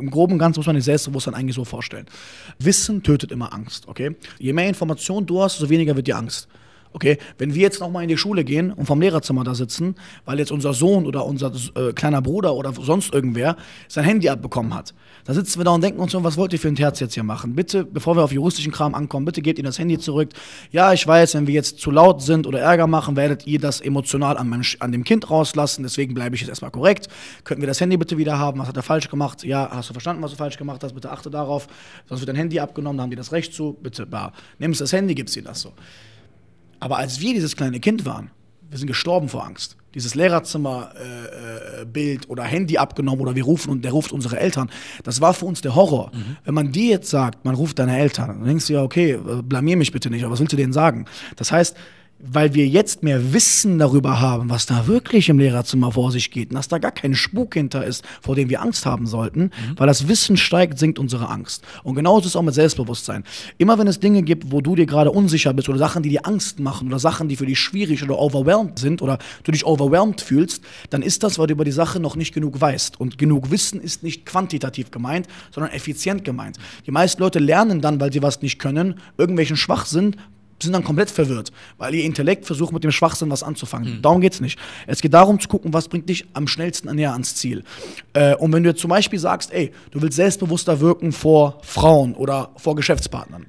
im Groben und Ganzen muss man sich Selbstbewusstsein eigentlich so vorstellen. Wissen tötet immer Angst, okay? Je mehr Information du hast, so weniger wird dir Angst. Okay, wenn wir jetzt nochmal in die Schule gehen und vom Lehrerzimmer da sitzen, weil jetzt unser Sohn oder unser äh, kleiner Bruder oder sonst irgendwer sein Handy abbekommen hat, da sitzen wir da und denken uns so, was wollt ihr für ein Terz jetzt hier machen? Bitte, bevor wir auf juristischen Kram ankommen, bitte gebt ihm das Handy zurück. Ja, ich weiß, wenn wir jetzt zu laut sind oder Ärger machen, werdet ihr das emotional an, meinem, an dem Kind rauslassen, deswegen bleibe ich jetzt erstmal korrekt. Könnten wir das Handy bitte wieder haben? Was hat er falsch gemacht? Ja, hast du verstanden, was du falsch gemacht hast? Bitte achte darauf. Sonst wird dein Handy abgenommen, da haben die das Recht zu. Bitte, bah, nimmst das Handy, gibst dir das so. Aber als wir dieses kleine Kind waren, wir sind gestorben vor Angst. Dieses Lehrerzimmerbild äh, oder Handy abgenommen oder wir rufen und der ruft unsere Eltern. Das war für uns der Horror. Mhm. Wenn man dir jetzt sagt, man ruft deine Eltern, dann denkst du ja, okay, blamier mich bitte nicht, aber was willst du denen sagen? Das heißt, weil wir jetzt mehr Wissen darüber haben, was da wirklich im Lehrerzimmer vor sich geht und dass da gar kein Spuk hinter ist, vor dem wir Angst haben sollten, mhm. weil das Wissen steigt, sinkt unsere Angst. Und genauso ist es auch mit Selbstbewusstsein. Immer wenn es Dinge gibt, wo du dir gerade unsicher bist oder Sachen, die dir Angst machen oder Sachen, die für dich schwierig oder overwhelmed sind oder du dich overwhelmed fühlst, dann ist das, weil du über die Sache noch nicht genug weißt. Und genug Wissen ist nicht quantitativ gemeint, sondern effizient gemeint. Die meisten Leute lernen dann, weil sie was nicht können, irgendwelchen Schwachsinn, sind dann komplett verwirrt, weil ihr Intellekt versucht mit dem Schwachsinn was anzufangen. Mhm. Darum geht es nicht. Es geht darum zu gucken, was bringt dich am schnellsten näher ans Ziel. Äh, und wenn du jetzt zum Beispiel sagst, ey, du willst selbstbewusster wirken vor Frauen oder vor Geschäftspartnern,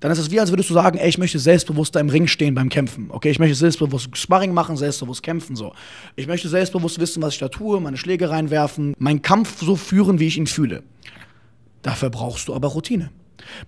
dann ist es wie, als würdest du sagen, ey, ich möchte selbstbewusster im Ring stehen beim Kämpfen. Okay, ich möchte selbstbewusst Sparring machen, selbstbewusst kämpfen, so. Ich möchte selbstbewusst wissen, was ich da tue, meine Schläge reinwerfen, meinen Kampf so führen, wie ich ihn fühle. Dafür brauchst du aber Routine.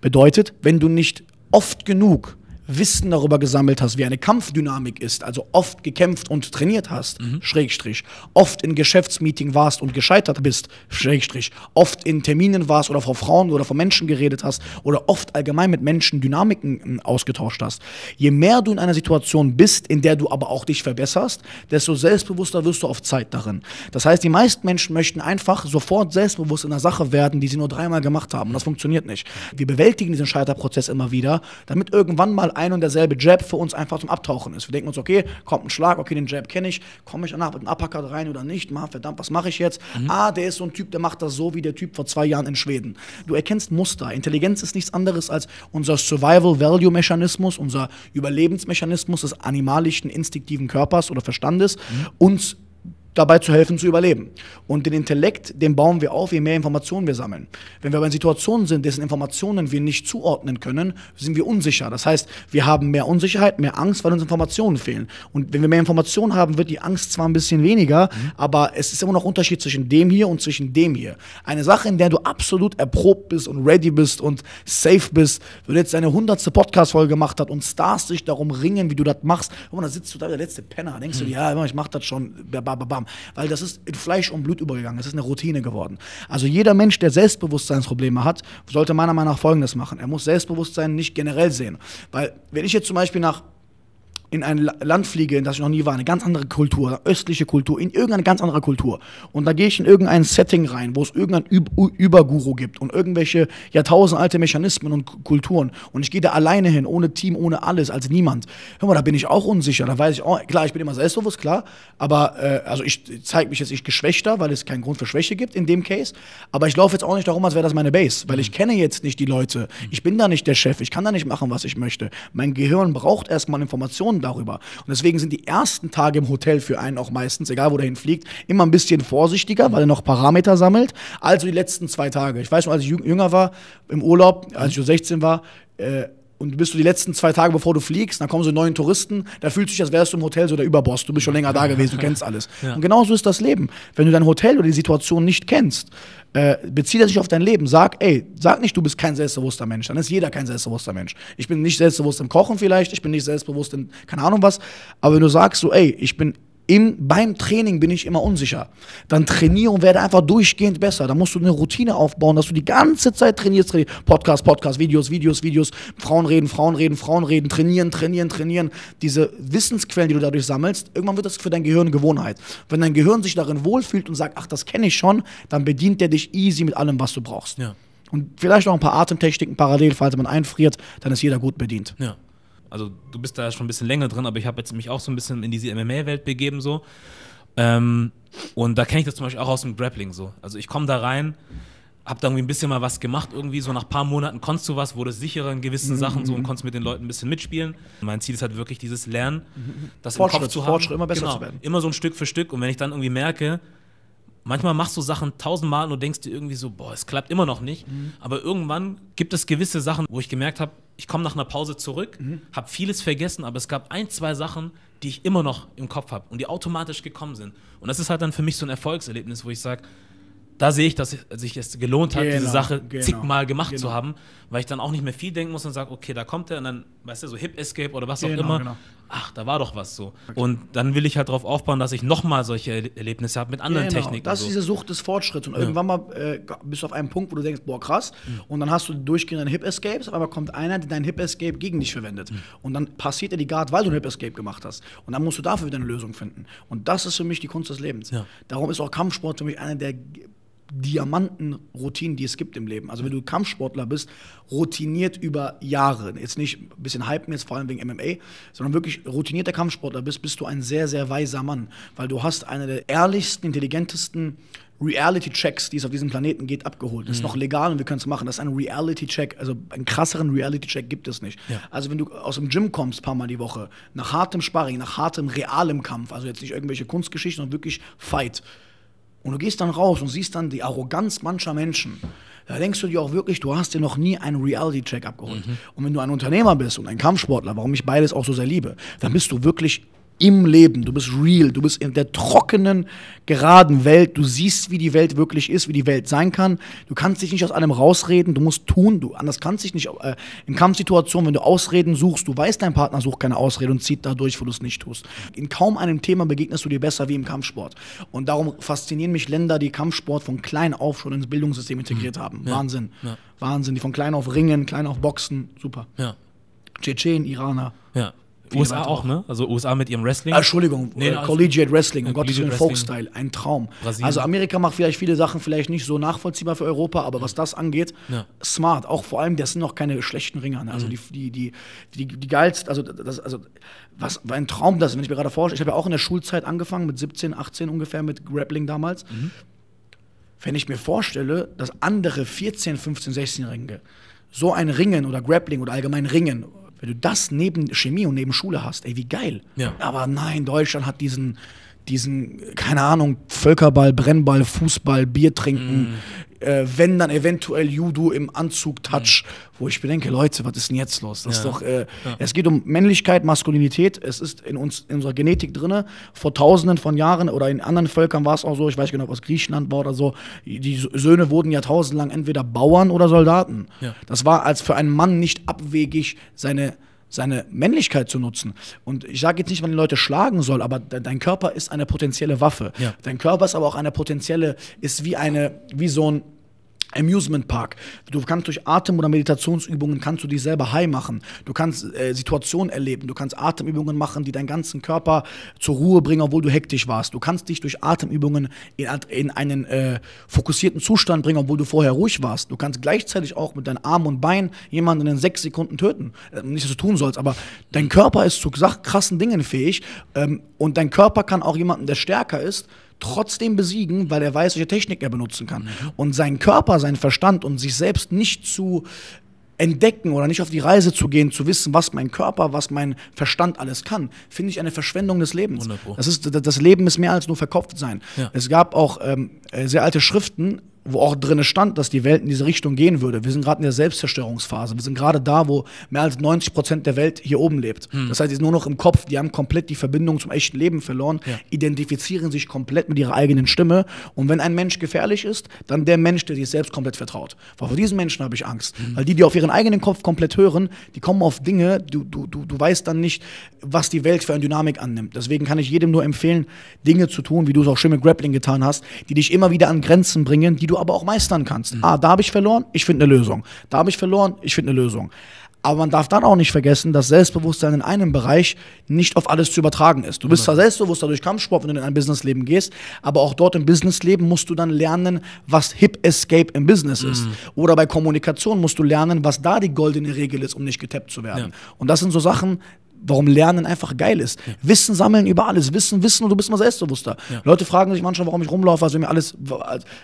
Bedeutet, wenn du nicht oft genug Wissen darüber gesammelt hast, wie eine Kampfdynamik ist, also oft gekämpft und trainiert hast, mhm. Schrägstrich, oft in Geschäftsmeeting warst und gescheitert bist, Schrägstrich, oft in Terminen warst oder vor Frauen oder vor Menschen geredet hast oder oft allgemein mit Menschen Dynamiken hm, ausgetauscht hast. Je mehr du in einer Situation bist, in der du aber auch dich verbesserst, desto selbstbewusster wirst du auf Zeit darin. Das heißt, die meisten Menschen möchten einfach sofort selbstbewusst in einer Sache werden, die sie nur dreimal gemacht haben und das funktioniert nicht. Wir bewältigen diesen Scheiterprozess immer wieder, damit irgendwann mal ein und derselbe Jab für uns einfach zum Abtauchen ist. Wir denken uns, okay, kommt ein Schlag, okay, den Jab kenne ich, komme ich danach mit einem Uppercut rein oder nicht? Ma, verdammt, was mache ich jetzt? Mhm. Ah, der ist so ein Typ, der macht das so wie der Typ vor zwei Jahren in Schweden. Du erkennst Muster. Intelligenz ist nichts anderes als unser Survival-Value-Mechanismus, unser Überlebensmechanismus des animalischen, instinktiven Körpers oder Verstandes, mhm. uns dabei zu helfen, zu überleben. Und den Intellekt, den bauen wir auf, je mehr Informationen wir sammeln. Wenn wir aber in Situationen sind, dessen Informationen wir nicht zuordnen können, sind wir unsicher. Das heißt, wir haben mehr Unsicherheit, mehr Angst, weil uns Informationen fehlen. Und wenn wir mehr Informationen haben, wird die Angst zwar ein bisschen weniger, mhm. aber es ist immer noch Unterschied zwischen dem hier und zwischen dem hier. Eine Sache, in der du absolut erprobt bist und ready bist und safe bist, wenn du jetzt deine hundertste Podcast-Folge gemacht hast und Stars sich darum ringen, wie du das machst, und dann sitzt du da, der letzte Penner, denkst mhm. du, ja, ich mach das schon, bam, weil das ist in Fleisch und Blut übergegangen. Das ist eine Routine geworden. Also jeder Mensch, der Selbstbewusstseinsprobleme hat, sollte meiner Meinung nach Folgendes machen. Er muss Selbstbewusstsein nicht generell sehen. Weil wenn ich jetzt zum Beispiel nach in ein Land fliege, in das ich noch nie war, eine ganz andere Kultur, östliche Kultur, in irgendeine ganz andere Kultur. Und da gehe ich in irgendein Setting rein, wo es irgendein Überguru gibt und irgendwelche jahrtausendalte Mechanismen und Kulturen. Und ich gehe da alleine hin, ohne Team, ohne alles, als niemand. Hör mal, da bin ich auch unsicher. Da weiß ich auch, klar, ich bin immer selbstbewusst, klar. Aber, äh, also ich zeige mich jetzt nicht geschwächter, weil es keinen Grund für Schwäche gibt in dem Case. Aber ich laufe jetzt auch nicht darum, als wäre das meine Base, weil ich kenne jetzt nicht die Leute. Ich bin da nicht der Chef. Ich kann da nicht machen, was ich möchte. Mein Gehirn braucht erstmal Informationen darüber. Und deswegen sind die ersten Tage im Hotel für einen auch meistens, egal wo der hinfliegt, immer ein bisschen vorsichtiger, weil er noch Parameter sammelt. Also die letzten zwei Tage. Ich weiß noch, als ich jünger war, im Urlaub, als ich so 16 war, äh, und bist du die letzten zwei Tage, bevor du fliegst, dann kommen so neue Touristen, da fühlst du dich, als wärst du im Hotel so der Überboss, du bist schon länger da gewesen, du kennst alles. Ja. Und genauso ist das Leben. Wenn du dein Hotel oder die Situation nicht kennst, äh, beziehe das nicht auf dein Leben. Sag, ey, sag nicht, du bist kein selbstbewusster Mensch. Dann ist jeder kein selbstbewusster Mensch. Ich bin nicht selbstbewusst im Kochen vielleicht, ich bin nicht selbstbewusst in keine Ahnung was, aber wenn du sagst so, ey, ich bin im, beim Training bin ich immer unsicher. Dann trainiere und werde einfach durchgehend besser. Da musst du eine Routine aufbauen, dass du die ganze Zeit trainierst. trainierst. Podcast, Podcast, Videos, Videos, Videos. Frauen reden, Frauen reden, Frauen reden. Trainieren, trainieren, trainieren. Diese Wissensquellen, die du dadurch sammelst, irgendwann wird das für dein Gehirn Gewohnheit. Wenn dein Gehirn sich darin wohlfühlt und sagt, ach, das kenne ich schon, dann bedient der dich easy mit allem, was du brauchst. Ja. Und vielleicht noch ein paar Atemtechniken parallel, falls man einfriert, dann ist jeder gut bedient. Ja also du bist da schon ein bisschen länger drin, aber ich habe jetzt mich auch so ein bisschen in diese MMA-Welt begeben so. Ähm, und da kenne ich das zum Beispiel auch aus dem Grappling so. Also ich komme da rein hab da irgendwie ein bisschen mal was gemacht, irgendwie so nach ein paar Monaten konntest du was, wurdest sicherer in gewissen Sachen so und konntest mit den Leuten ein bisschen mitspielen. Mein Ziel ist halt wirklich dieses Lernen, das im Kopf Fortschritt, zu haben. Genau. Fortschritt, immer besser zu werden. Immer so ein Stück für Stück und wenn ich dann irgendwie merke, manchmal machst du Sachen tausendmal und du denkst dir irgendwie so, boah, es klappt immer noch nicht. Mhm. Aber irgendwann gibt es gewisse Sachen, wo ich gemerkt habe, ich komme nach einer Pause zurück, Mhm. habe vieles vergessen, aber es gab ein, zwei Sachen, die ich immer noch im Kopf habe und die automatisch gekommen sind. Und das ist halt dann für mich so ein Erfolgserlebnis, wo ich sage, da sehe ich, dass es- sich es gelohnt hat, diese Genau, Sache genau, zigmal gemacht zu genau. haben, weil ich dann auch nicht mehr viel denken muss und sage, okay, da kommt er und dann, weißt du, so Hip Escape oder was auch Genau, immer. Ach, da war doch was so. Und dann will ich halt darauf aufbauen, dass ich nochmal solche Erle- Erlebnisse habe mit anderen Genau, Techniken. Das ist so. diese Sucht des Fortschritts. Und irgendwann mal äh, bist du auf einem Punkt, wo du denkst, boah, krass. Mhm. Und dann hast du durchgehend Hip Escapes, aber kommt einer, der dein Hip Escape gegen dich verwendet. Mhm. Und dann passiert dir die Guard, weil du ein Hip Escape gemacht hast. Und dann musst du dafür wieder eine Lösung finden. Und das ist für mich die Kunst des Lebens. Ja. Darum ist auch Kampfsport für mich eine der Diamanten-Routinen, die es gibt im Leben. Also wenn du Kampfsportler bist, routiniert über Jahre, jetzt nicht ein bisschen hypen jetzt vor allem wegen MMA, sondern wirklich routinierter Kampfsportler bist, bist du ein sehr, sehr weiser Mann, weil du hast eine der ehrlichsten, intelligentesten Reality-Checks, die es auf diesem Planeten geht, abgeholt. Das ist noch legal und wir können es machen. Das ist ein Reality-Check. Also einen krasseren Reality-Check gibt es nicht. Ja. Also wenn du aus dem Gym kommst, ein paar Mal die Woche, nach hartem Sparring, nach hartem, realem Kampf, also jetzt nicht irgendwelche Kunstgeschichten, sondern wirklich Fight, und du gehst dann raus und siehst dann die Arroganz mancher Menschen. Da denkst du dir auch wirklich, du hast dir noch nie einen Reality-Check abgeholt. Und wenn du ein Unternehmer bist und ein Kampfsportler, warum ich beides auch so sehr liebe, dann bist du wirklich im Leben, du bist real, du bist in der trockenen, geraden Welt, du siehst, wie die Welt wirklich ist, wie die Welt sein kann. Du kannst dich nicht aus allem rausreden, du musst tun, du anders kannst dich nicht äh, in Kampfsituationen, wenn du Ausreden suchst, du weißt, dein Partner sucht keine Ausrede und zieht dadurch, wo du es nicht tust. In kaum einem Thema begegnest du dir besser wie im Kampfsport. Und darum faszinieren mich Länder, die Kampfsport von klein auf schon ins Bildungssystem integriert haben. Wahnsinn. Ja. Wahnsinn. Die von klein auf ringen, klein auf boxen, super. ja, Tschetschen, Iraner. ja. USA weitere auch, ne? Also USA mit ihrem Wrestling. Ah, Entschuldigung, Nee, äh, also- Collegiate Wrestling, um Ja, Gottes Willen, Folkstyle, ein Traum. Brasilien. Also Amerika macht vielleicht viele Sachen vielleicht nicht so nachvollziehbar für Europa, aber was das angeht, Ja. smart. Auch vor allem, das sind noch keine schlechten Ringer. Ne? Also Mhm. die, die, die, die, die geilsten, also das, also was war ein Traum das, wenn ich mir gerade vorstelle, ich habe ja auch in der Schulzeit angefangen, mit 17, 18 ungefähr mit Grappling damals. Mhm. Wenn ich mir vorstelle, dass andere 14, 15, 16-Jährige so ein Ringen oder Grappling oder allgemein Ringen, wenn du das neben Chemie und neben Schule hast, ey, wie geil. Ja. Aber nein, Deutschland hat diesen, diesen, keine Ahnung, Völkerball, Brennball, Fußball, Bier trinken, äh, wenn dann eventuell Judo im Anzug, Touch, wo ich mir denke, Leute, was ist denn jetzt los? Das ist Ja. doch, äh, es geht um Männlichkeit, Maskulinität, es ist in uns, in unserer Genetik drinne. Vor tausenden von Jahren oder in anderen Völkern war es auch so, ich weiß genau, was Griechenland war oder so, die Söhne wurden jahrtausendlang entweder Bauern oder Soldaten. Ja. Das war als für einen Mann nicht abwegig, seine seine Männlichkeit zu nutzen. Und ich sage jetzt nicht, man die Leute schlagen soll, aber de dein Körper ist eine potenzielle Waffe. Ja. Dein Körper ist aber auch eine potenzielle, ist wie eine, wie so ein Amusement Park. Du kannst durch Atem- oder Meditationsübungen kannst du dich selber high machen. Du kannst äh, Situationen erleben. Du kannst Atemübungen machen, die deinen ganzen Körper zur Ruhe bringen, obwohl du hektisch warst. Du kannst dich durch Atemübungen in, in einen äh, fokussierten Zustand bringen, obwohl du vorher ruhig warst. Du kannst gleichzeitig auch mit deinen Armen und Beinen jemanden in sechs Sekunden töten. Äh, nicht, dass du tun sollst, aber dein Körper ist zu krassen Dingen fähig. Ähm, und dein Körper kann auch jemanden, der stärker ist, trotzdem besiegen, weil er weiß, welche Technik er benutzen kann. Und sein Körper, sein Verstand und sich selbst nicht zu entdecken oder nicht auf die Reise zu gehen, zu wissen, was mein Körper, was mein Verstand alles kann, finde ich eine Verschwendung des Lebens. 100 Pro. Das, ist, das Leben ist mehr als nur verkopft sein. Ja. Es gab auch ähm, äh, sehr alte Schriften, wo auch drin stand, dass die Welt in diese Richtung gehen würde. Wir sind gerade in der Selbstzerstörungsphase. Wir sind gerade da, wo mehr als 90 Prozent der Welt hier oben lebt. Hm. Das heißt, die sind nur noch im Kopf. Die haben komplett die Verbindung zum echten Leben verloren, Ja. identifizieren sich komplett mit ihrer eigenen Stimme. Und wenn ein Mensch gefährlich ist, dann der Mensch, der sich selbst komplett vertraut. Weil vor diesen Menschen habe ich Angst. Hm. Weil die, die auf ihren eigenen Kopf komplett hören, die kommen auf Dinge, du, du, du, du weißt dann nicht, was die Welt für eine Dynamik annimmt. Deswegen kann ich jedem nur empfehlen, Dinge zu tun, wie du es auch schön mit Grappling getan hast, die dich immer wieder an Grenzen bringen, die du aber auch meistern kannst. Ah, da habe ich verloren, ich finde eine Lösung. Da habe ich verloren, ich finde eine Lösung. Aber man darf dann auch nicht vergessen, dass Selbstbewusstsein in einem Bereich nicht auf alles zu übertragen ist. Du bist zwar selbstbewusster durch Kampfsport, wenn du in ein Businessleben gehst, aber auch dort im Businessleben musst du dann lernen, was Hip Escape im Business ist. Oder bei Kommunikation musst du lernen, was da die goldene Regel ist, um nicht getappt zu werden. Ja. Und das sind so Sachen, warum Lernen einfach geil ist. Wissen sammeln über alles, Wissen, Wissen und du bist mal selbstbewusster. Ja. Leute fragen sich manchmal, warum ich rumlaufe, also mir alles,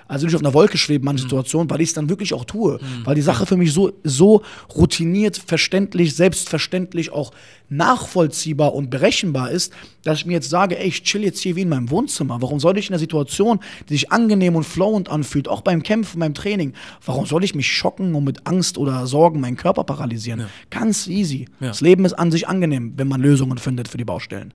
also ich auf einer Wolke schwebe, Mhm. manche Situationen, weil ich es dann wirklich auch tue. Weil die Sache für mich so, so routiniert, verständlich, selbstverständlich auch nachvollziehbar und berechenbar ist, dass ich mir jetzt sage, ey, ich chill jetzt hier wie in meinem Wohnzimmer. Warum soll ich in einer Situation, die sich angenehm und flowend anfühlt, auch beim Kämpfen, beim Training, warum soll ich mich schocken und mit Angst oder Sorgen meinen Körper paralysieren? Ganz easy. Ja. Das Leben ist an sich angenehm, wenn man Lösungen findet für die Baustellen.